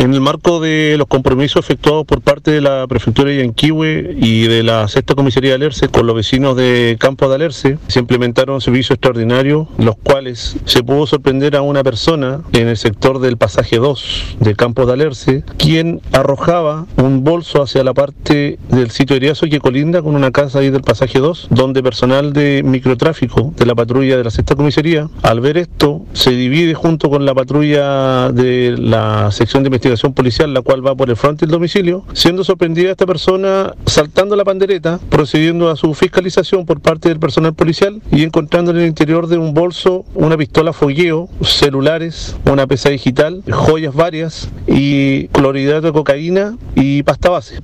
En el marco de los compromisos efectuados por parte de la Prefectura de Yanquihue y de la Sexta Comisaría de Alerce con los vecinos de Campo de Alerce, se implementaron servicios extraordinarios, los cuales se pudo sorprender a una persona en el sector del pasaje 2 de Campo de Alerce, quien arrojaba un bolso hacia la parte del sitio Eriazo que colinda con una casa ahí del pasaje 2, donde personal de microtráfico de la patrulla de la Sexta Comisaría, al ver esto, se divide junto con la patrulla de la sección de investigación policial, la cual va por el frente del domicilio, siendo sorprendida esta persona saltando la pandereta, procediendo a su fiscalización por parte del personal policial y encontrando en el interior de un bolso una pistola fogueo, celulares, una pesa digital, joyas varias y clorhidrato de cocaína y pasta base.